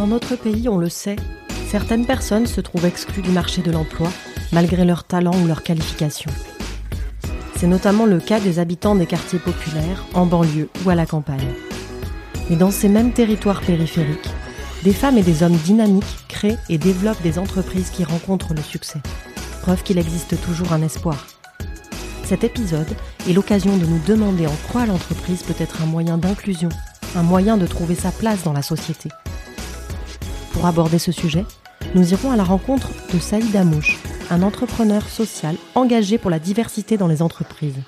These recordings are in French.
Dans notre pays, on le sait, certaines personnes se trouvent exclues du marché de l'emploi malgré leur talent ou leur qualification. C'est notamment le cas des habitants des quartiers populaires, en banlieue ou à la campagne. Et dans ces mêmes territoires périphériques, des femmes et des hommes dynamiques créent et développent des entreprises qui rencontrent le succès. Preuve qu'il existe toujours un espoir. Cet épisode est l'occasion de nous demander en quoi l'entreprise peut être un moyen d'inclusion, un moyen de trouver sa place dans la société. Pour aborder ce sujet, nous irons à la rencontre de Saïd Amouche, un entrepreneur social engagé pour la diversité dans les entreprises.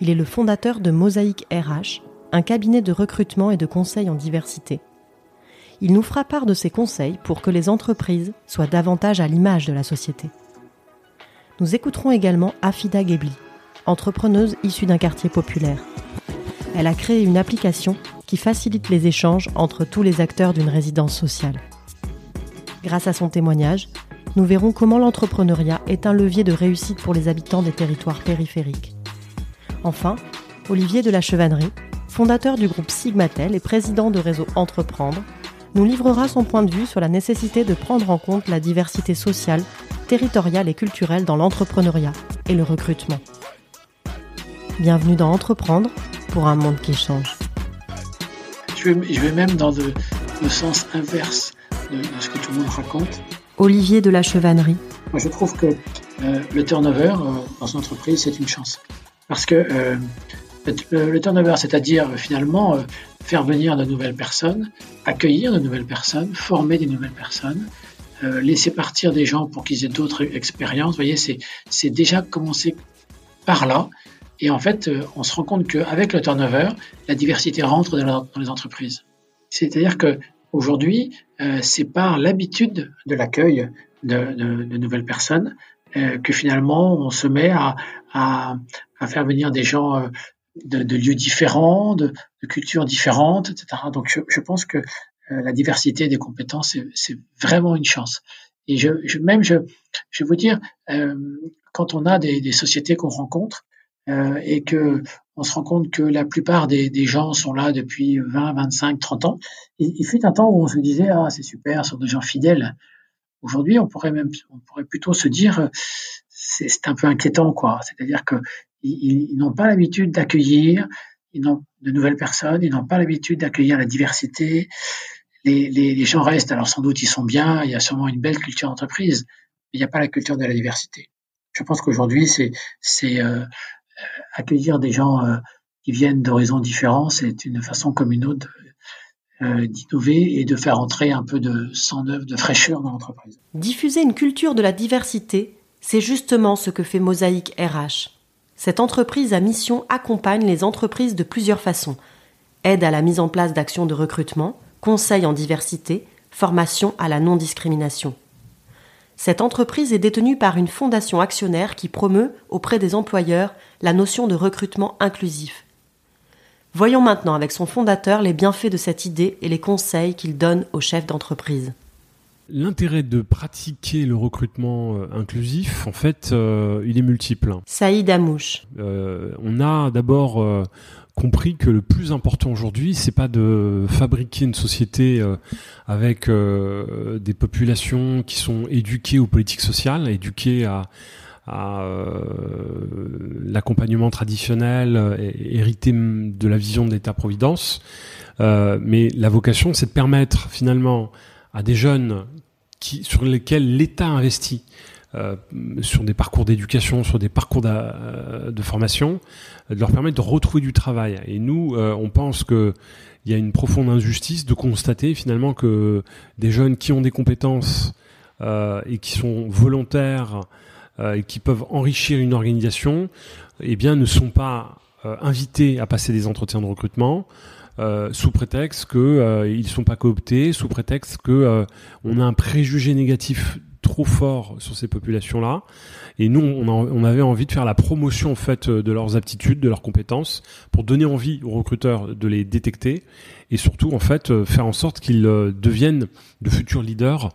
Il est le fondateur de Mosaïque RH, un cabinet de recrutement et de conseil en diversité. Il nous fera part de ses conseils pour que les entreprises soient davantage à l'image de la société. Nous écouterons également Afida Gebli, entrepreneuse issue d'un quartier populaire. Elle a créé une application qui facilite les échanges entre tous les acteurs d'une résidence sociale. Grâce à son témoignage, nous verrons comment l'entrepreneuriat est un levier de réussite pour les habitants des territoires périphériques. Enfin, Olivier de la Chevannerie, fondateur du groupe Sigmatel et président de réseau Entreprendre, nous livrera son point de vue sur la nécessité de prendre en compte la diversité sociale, territoriale et culturelle dans l'entrepreneuriat et le recrutement. Bienvenue dans Entreprendre pour un monde qui change. Je vais, même dans le, sens inverse de, ce que tout le monde raconte. Olivier de la Chevannerie. Moi, je trouve que euh, le turnover euh, dans une entreprise, c'est une chance. Parce que euh, le turnover, c'est-à-dire finalement faire venir de nouvelles personnes, accueillir de nouvelles personnes, former des nouvelles personnes, laisser partir des gens pour qu'ils aient d'autres expériences. Vous voyez, c'est déjà commencé par là. Et en fait, on se rend compte qu'avec le turnover, la diversité rentre dans les entreprises. C'est-à-dire que Aujourd'hui, euh, c'est par l'habitude de l'accueil de, de, nouvelles personnes euh, que finalement on se met à, à, à faire venir des gens euh, de, de, lieux différents, de, de, cultures différentes, etc. Donc je, je pense que euh, la diversité des compétences, c'est vraiment une chance. Et je, je même, je, je vais vous dire, quand on a des, des sociétés qu'on rencontre, euh, et que on se rend compte que la plupart des, gens sont là depuis 20, 25, 30 ans. Il, fut un temps où on se disait ah c'est super, ce sont des gens fidèles. Aujourd'hui, on pourrait même, on pourrait plutôt se dire c'est un peu inquiétant quoi. C'est-à-dire que ils, n'ont pas l'habitude d'accueillir, ils de nouvelles personnes, ils n'ont pas l'habitude d'accueillir la diversité. Les, gens restent, alors sans doute ils sont bien, il y a sûrement une belle culture d'entreprise, mais il n'y a pas la culture de la diversité. Je pense qu'aujourd'hui c'est euh, accueillir des gens euh, qui viennent d'horizons différents, c'est une façon comme une autre euh, d'innover et de faire entrer un peu de sang neuf, de fraîcheur dans l'entreprise. Diffuser une culture de la diversité, c'est justement ce que fait Mosaïque RH. Cette entreprise à mission accompagne les entreprises de plusieurs façons. Aide à la mise en place d'actions de recrutement, conseil en diversité, formation à la non-discrimination. Cette entreprise est détenue par une fondation actionnaire qui promeut auprès des employeurs la notion de recrutement inclusif. Voyons maintenant avec son fondateur les bienfaits de cette idée et les conseils qu'il donne aux chefs d'entreprise. L'intérêt de pratiquer le recrutement euh, inclusif, en fait, euh, il est multiple. Saïd Amouche. Euh, on a d'abord compris que le plus important aujourd'hui, c'est pas de fabriquer une société euh, avec euh, des populations qui sont éduquées aux politiques sociales, éduquées à, à euh, l'accompagnement traditionnel, hérité de la vision de l'État-providence. mais la vocation, c'est de permettre finalement à des jeunes sur lesquels l'État investit, euh, sur des parcours d'éducation, sur des parcours de, euh, de formation, de leur permettre de retrouver du travail. Et nous, euh, on pense que il y a une profonde injustice de constater finalement que des jeunes qui ont des compétences et qui sont volontaires et qui peuvent enrichir une organisation, eh bien, ne sont pas invités à passer des entretiens de recrutement. Euh, sous prétexte qu'ils euh, ils sont pas cooptés, sous prétexte que on a un préjugé négatif trop fort sur ces populations-là. Et nous, on, avait envie de faire la promotion en fait de leurs aptitudes, de leurs compétences, pour donner envie aux recruteurs de les détecter et surtout en fait euh, faire en sorte qu'ils euh, deviennent de futurs leaders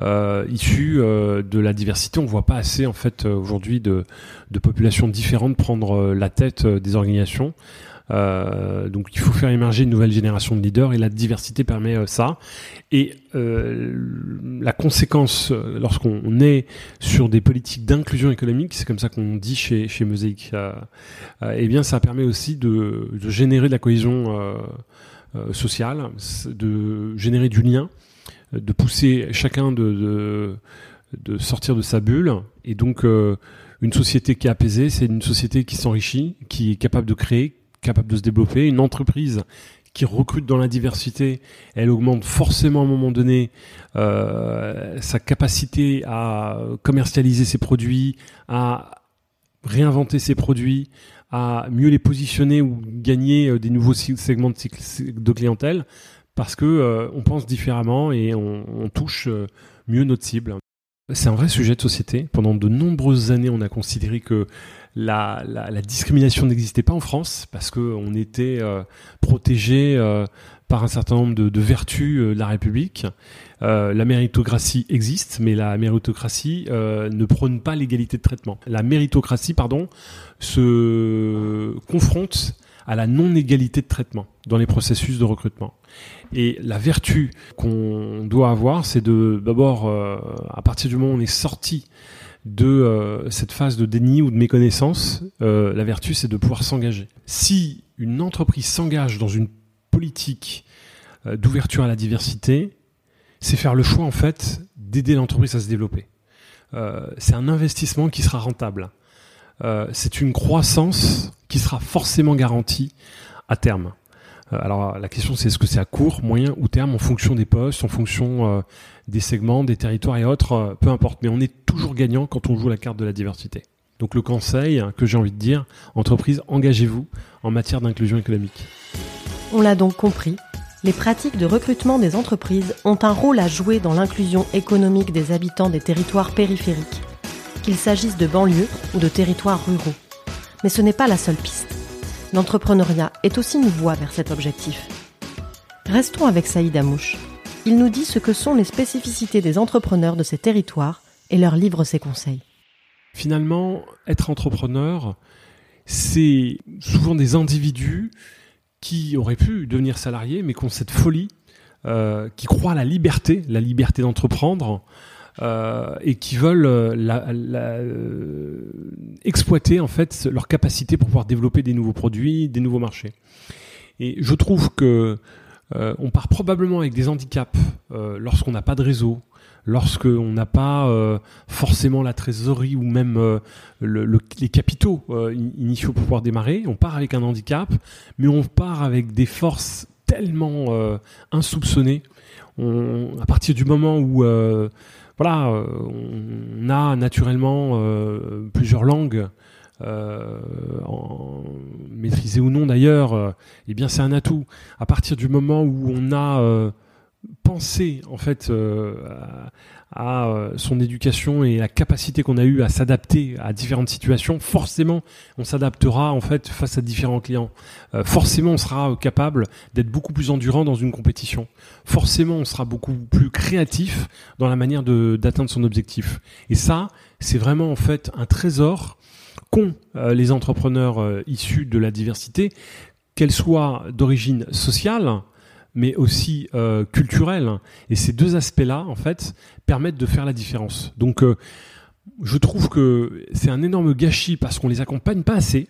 euh, issus euh, de la diversité. On voit pas assez en fait aujourd'hui de populations différentes prendre la tête des organisations. Euh, donc il faut faire émerger une nouvelle génération de leaders et la diversité permet euh, ça. Et euh, la conséquence, lorsqu'on est sur des politiques d'inclusion économique, c'est comme ça qu'on dit chez, chez Mosaic, eh bien ça permet aussi de, générer de la cohésion sociale, de générer du lien, de pousser chacun de sortir de sa bulle. Et donc une société qui est apaisée, c'est une société qui s'enrichit, qui est capable de créer, capable de se développer. Une entreprise qui recrute dans la diversité, elle augmente forcément à un moment donné euh, sa capacité à commercialiser ses produits, à réinventer ses produits, à mieux les positionner ou gagner euh, des nouveaux segments de clientèle, parce que euh, on pense différemment et on, on touche mieux notre cible. C'est un vrai sujet de société. Pendant de nombreuses années, on a considéré que la, discrimination n'existait pas en France parce qu'on était euh, protégé euh, par un certain nombre de, vertus euh, de la République. la méritocratie existe, mais la méritocratie ne prône pas l'égalité de traitement. La méritocratie, pardon, se confronte à la non-égalité de traitement dans les processus de recrutement. Et la vertu qu'on doit avoir, c'est de d'abord, à partir du moment où on est sorti de euh, cette phase de déni ou de méconnaissance, euh, la vertu, c'est de pouvoir s'engager. Si une entreprise s'engage dans une politique euh, d'ouverture à la diversité, c'est faire le choix en fait d'aider l'entreprise à se développer. c'est un investissement qui sera rentable. C'est une croissance qui sera forcément garantie à terme. alors la question c'est est-ce que c'est à court, moyen ou terme en fonction des postes, en fonction des segments, des territoires et autres, euh, peu importe. Mais on est toujours gagnant quand on joue la carte de la diversité. Donc le conseil que j'ai envie de dire, entreprise, engagez-vous en matière d'inclusion économique. On l'a donc compris, les pratiques de recrutement des entreprises ont un rôle à jouer dans l'inclusion économique des habitants des territoires périphériques, qu'il s'agisse de banlieues ou de territoires ruraux. Mais ce n'est pas la seule piste. L'entrepreneuriat est aussi une voie vers cet objectif. Restons avec Saïd Amouche, il nous dit ce que sont les spécificités des entrepreneurs de ces territoires et leur livre ses conseils. Finalement, être entrepreneur, c'est souvent des individus qui auraient pu devenir salariés, mais qui ont cette folie, euh, qui croient à la liberté, la liberté d'entreprendre, euh, et qui veulent euh, exploiter en fait leur capacité pour pouvoir développer des nouveaux produits, des nouveaux marchés. Et je trouve que euh, on part probablement avec des handicaps euh, lorsqu'on n'a pas de réseau, lorsqu'on n'a pas euh, forcément la trésorerie ou même les capitaux initiaux pour pouvoir démarrer. On part avec un handicap, mais on part avec des forces tellement insoupçonnées. à partir du moment où voilà, on a naturellement plusieurs langues euh, en, maîtrisé ou non d'ailleurs, euh, eh bien c'est un atout. À partir du moment où on a euh, pensé en fait à, son éducation et la capacité qu'on a eue à s'adapter à différentes situations, forcément on s'adaptera en fait face à différents clients. forcément on sera capable d'être beaucoup plus endurant dans une compétition. Forcément on sera beaucoup plus créatif dans la manière d'atteindre son objectif. Et ça, c'est vraiment en fait un trésor qu'ont euh, les entrepreneurs euh, issus de la diversité, qu'elle soit d'origine sociale, mais aussi euh, culturelle. Et ces deux aspects-là, en fait, permettent de faire la différence. Donc, je trouve que c'est un énorme gâchis parce qu'on les accompagne pas assez.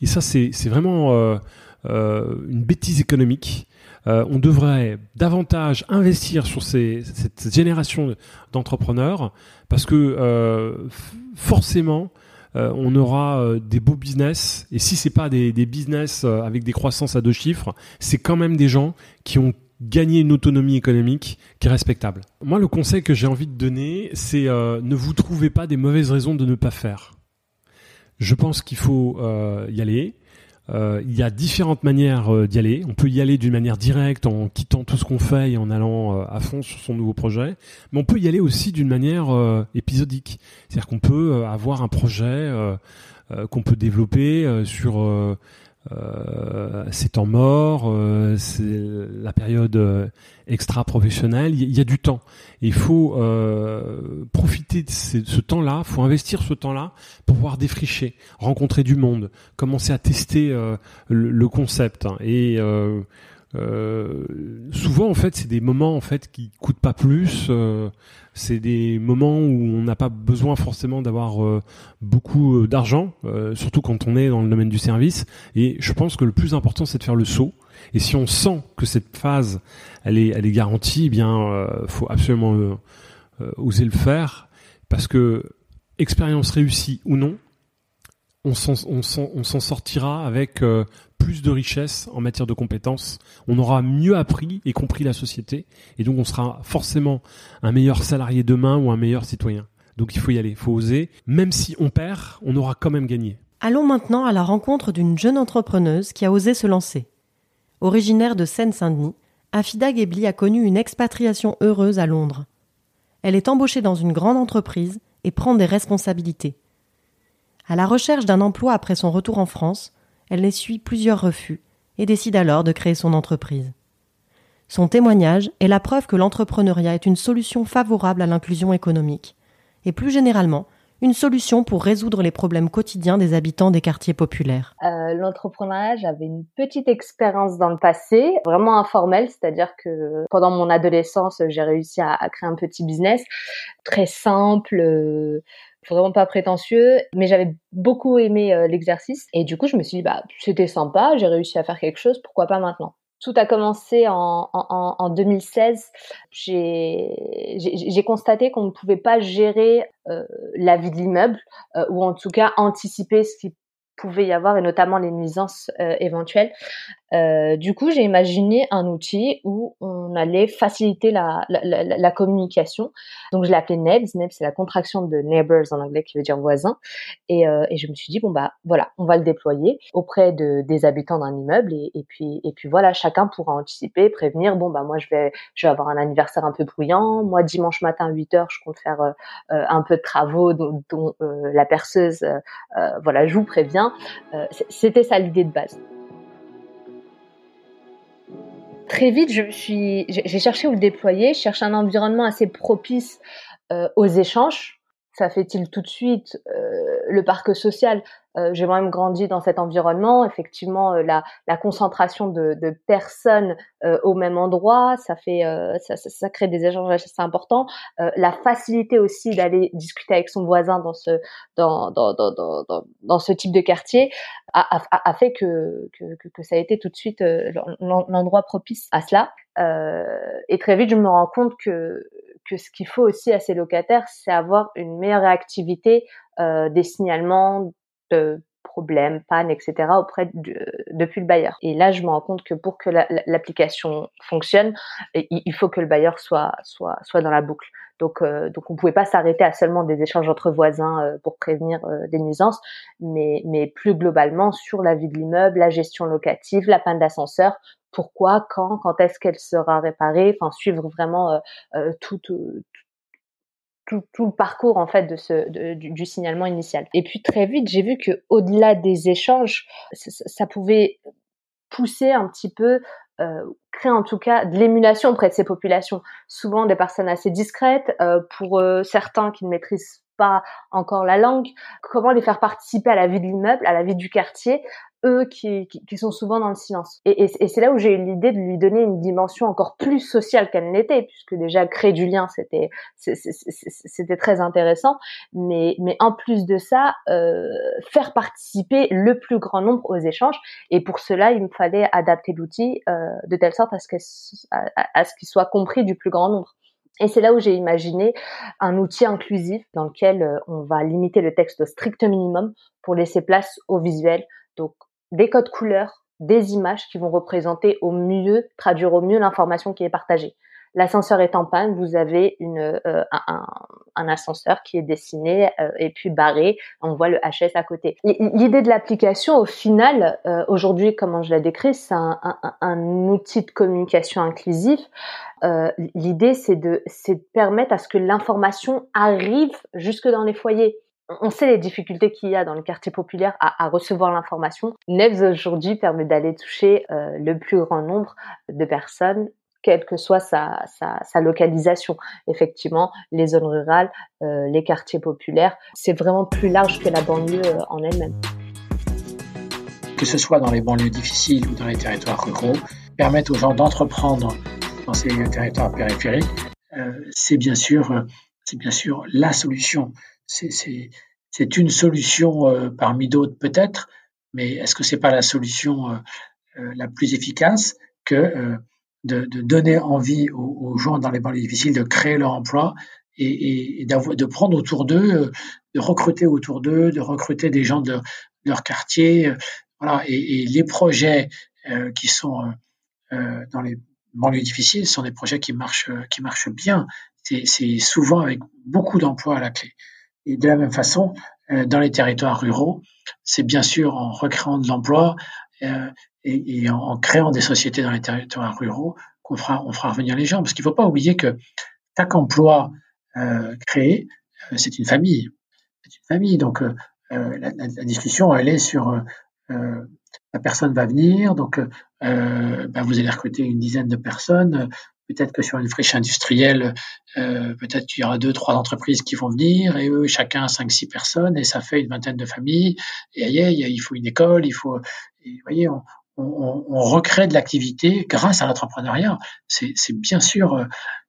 Et ça, c'est vraiment une bêtise économique. on devrait davantage investir sur cette génération d'entrepreneurs parce que forcément, euh, on aura euh, des beaux business. Et si c'est pas des, business euh, avec des croissances à deux chiffres, c'est quand même des gens qui ont gagné une autonomie économique qui est respectable. Moi, le conseil que j'ai envie de donner, c'est ne vous trouvez pas des mauvaises raisons de ne pas faire. Je pense qu'il faut y aller. Euh, il y a différentes manières euh, d'y aller. On peut y aller d'une manière directe en quittant tout ce qu'on fait et en allant euh, à fond sur son nouveau projet. Mais on peut y aller aussi d'une manière épisodique. C'est-à-dire qu'on peut avoir un projet qu'on peut développer sur euh, c'est temps mort, euh, c'est la période euh, extra-professionnelle, il y, a du temps. il faut euh, profiter de ce, temps-là, faut investir ce temps-là pour pouvoir défricher, rencontrer du monde, commencer à tester le, le, concept. Hein. Et euh, souvent en fait c'est des moments en fait qui coûtent pas plus. Euh, c'est des moments où on n'a pas besoin forcément d'avoir euh, beaucoup d'argent surtout quand on est dans le domaine du service. Et je pense que le plus important c'est de faire le saut. Et si on sent que cette phase elle est elle est garantie eh bien faut absolument oser le faire. Parce que expérience réussie ou non on s'en sortira avec plus de richesse en matière de compétences, on aura mieux appris et compris la société, et donc on sera forcément un meilleur salarié demain ou un meilleur citoyen. Donc il faut y aller, il faut oser. Même si on perd, on aura quand même gagné. Allons maintenant à la rencontre d'une jeune entrepreneuse qui a osé se lancer. Originaire de Seine-Saint-Denis, Afida Gebli a connu une expatriation heureuse à Londres. Elle est embauchée dans une grande entreprise et prend des responsabilités. À la recherche d'un emploi après son retour en France, elle essuie plusieurs refus et décide alors de créer son entreprise. Son témoignage est la preuve que l'entrepreneuriat est une solution favorable à l'inclusion économique et plus généralement une solution pour résoudre les problèmes quotidiens des habitants des quartiers populaires. Euh, l'entrepreneuriat, j'avais une petite expérience dans le passé, vraiment informelle, c'est-à-dire que pendant mon adolescence, j'ai réussi à, créer un petit business très simple. Euh, vraiment pas prétentieux, mais j'avais beaucoup aimé euh, l'exercice et du coup je me suis dit bah c'était sympa, j'ai réussi à faire quelque chose, pourquoi pas maintenant? Tout a commencé en, en, en 2016. J'ai constaté qu'on ne pouvait pas gérer euh, la vie de l'immeuble, euh, ou en tout cas anticiper ce qui pouvait y avoir et notamment les nuisances éventuelles. Euh, du coup, j'ai imaginé un outil où on allait faciliter la, communication. Donc, je l'ai appelé NEBS. NEBS, c'est la contraction de neighbors en anglais, qui veut dire voisin. Et, euh, je me suis dit bon bah voilà, on va le déployer auprès de, des habitants d'un immeuble. Et, puis et puis voilà, chacun pourra anticiper, prévenir. Bon bah moi je vais je vais avoir un anniversaire un peu bruyant. Moi dimanche matin à 8 heures, je compte faire euh, un peu de travaux dont, dont la perceuse voilà, je vous préviens. C'était ça l'idée de base très vite, je suis, j'ai cherché où le déployer, je cherche un environnement assez propice euh, aux échanges. Ça fait-il tout de suite euh, le parc social? Euh, j'ai moi-même grandi dans cet environnement. Effectivement, euh, la, la, concentration de, de personnes euh, au même endroit, ça fait, ça, ça, crée des échanges assez importants. la facilité aussi d'aller discuter avec son voisin dans ce dans dans dans dans, dans ce type de quartier a, a, a fait que, que, que ça a été tout de suite l'endroit propice à cela. et très vite, je me rends compte que que ce qu'il faut aussi à ces locataires, c'est avoir une meilleure réactivité euh, des signalements, de problèmes, pannes, etc. auprès de, depuis le bailleur. Et là, je me rends compte que pour que l'application fonctionne, il, faut que le bailleur soit soit soit dans la boucle. Donc euh, donc on pouvait pas s'arrêter à seulement des échanges entre voisins euh, pour prévenir euh, des nuisances, mais mais plus globalement sur la vie de l'immeuble, la gestion locative, la panne d'ascenseur, pourquoi, quand, quand est-ce qu'elle sera réparée, enfin suivre vraiment tout, tout, tout, le parcours en fait de ce du, signalement initial. Et puis très vite, j'ai vu que au-delà des échanges, ça, pouvait pousser un petit peu, euh, créer en tout cas de l'émulation auprès de ces populations. Souvent des personnes assez discrètes, euh, pour euh, certains qui ne maîtrisent pas encore la langue, comment les faire participer à la vie de l'immeuble, à la vie du quartier, eux qui, qui, sont souvent dans le silence. Et, et, c'est là où j'ai eu l'idée de lui donner une dimension encore plus sociale qu'elle n'était, puisque déjà créer du lien, c'était c'était très intéressant. Mais, mais en plus de ça, euh, faire participer le plus grand nombre aux échanges. Et pour cela, il me fallait adapter l'outil euh, de telle sorte à ce qu'il soit compris du plus grand nombre. Et c'est là où j'ai imaginé un outil inclusif dans lequel euh, on va limiter le texte au strict minimum pour laisser place au visuel. Donc des codes couleurs, des images qui vont représenter au mieux, traduire au mieux l'information qui est partagée. L'ascenseur est en panne, vous avez une, euh, un, un, ascenseur qui est dessiné euh, et puis barré. On voit le HS à côté. L'idée de l'application, au final, euh, aujourd'hui, comment je la décris, c'est un, un, outil de communication inclusive. L'idée, c'est de, de permettre à ce que l'information arrive jusque dans les foyers on sait les difficultés qu'il y a dans le quartier populaire à, recevoir l'information. Neves aujourd'hui permet d'aller toucher euh, le plus grand nombre de personnes quelle que soit sa, localisation. Effectivement, les zones rurales, euh, les quartiers populaires, c'est vraiment plus large que la banlieue euh, en elle-même. Que ce soit dans les banlieues difficiles ou dans les territoires ruraux, permettre aux gens d'entreprendre dans ces territoires périphériques, c'est bien c'est bien sûr la solution c'est une solution euh, parmi d'autres peut-être, mais est-ce que c'est pas la solution euh, euh, la plus efficace que de, donner envie aux, gens dans les banlieues difficiles de créer leur emploi et, de prendre autour d'eux, de recruter autour d'eux, de recruter des gens de, leur quartier, voilà. Et, les projets qui sont dans les banlieues difficiles sont des projets qui marchent, qui marchent bien. C'est souvent avec beaucoup d'emplois à la clé. Et de la même façon, euh, dans les territoires ruraux, c'est bien sûr en recréant de l'emploi euh, et, en, créant des sociétés dans les territoires ruraux qu'on fera, on fera revenir les gens. Parce qu'il ne faut pas oublier que chaque emploi euh, créé, c'est une famille. C'est une famille. Donc, la, discussion, elle est sur la personne va venir, donc bah, vous allez recruter une dizaine de personnes. Peut-être que sur une friche industrielle, euh, peut-être qu'il y aura deux, trois entreprises qui vont venir et eux, chacun cinq, six personnes et ça fait une vingtaine de familles. Et il faut une école, il faut, vous voyez, on, recrée de l'activité grâce à l'entrepreneuriat. C'est bien sûr, euh,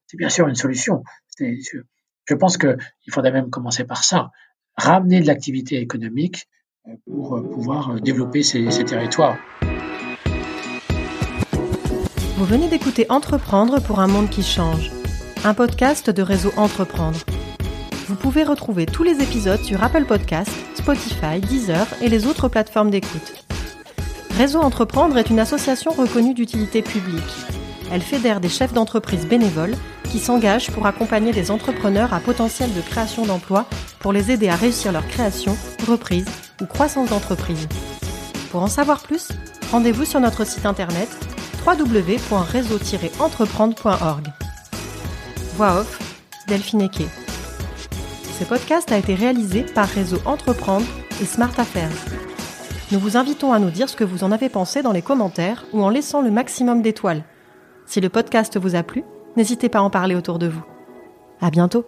c'est bien sûr une solution. Je, pense qu'il faudrait même commencer par ça, ramener de l'activité économique euh, pour pouvoir développer ces territoires. Vous venez d'écouter Entreprendre pour un monde qui change, un podcast de réseau Entreprendre. Vous pouvez retrouver tous les épisodes sur Apple Podcasts, Spotify, Deezer et les autres plateformes d'écoute. Réseau Entreprendre est une association reconnue d'utilité publique. Elle fédère des chefs d'entreprise bénévoles qui s'engagent pour accompagner des entrepreneurs à potentiel de création d'emplois pour les aider à réussir leur création, reprise ou croissance d'entreprise. Pour en savoir plus, rendez-vous sur notre site internet www.réseau-entreprendre.org. Voix off, Delphine Eke. Ce podcast a été réalisé par Réseau Entreprendre et Smart Affairs. Nous vous invitons à nous dire ce que vous en avez pensé dans les commentaires ou en laissant le maximum d'étoiles. Si le podcast vous a plu, n'hésitez pas à en parler autour de vous. À bientôt!